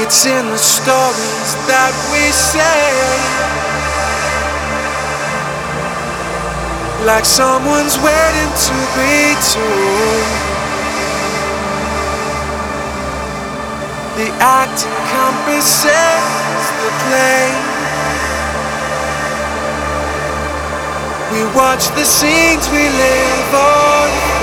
It's in the stories that we say. Like someone's waiting to be told. The act encompasses the play. We watch the scenes we live on.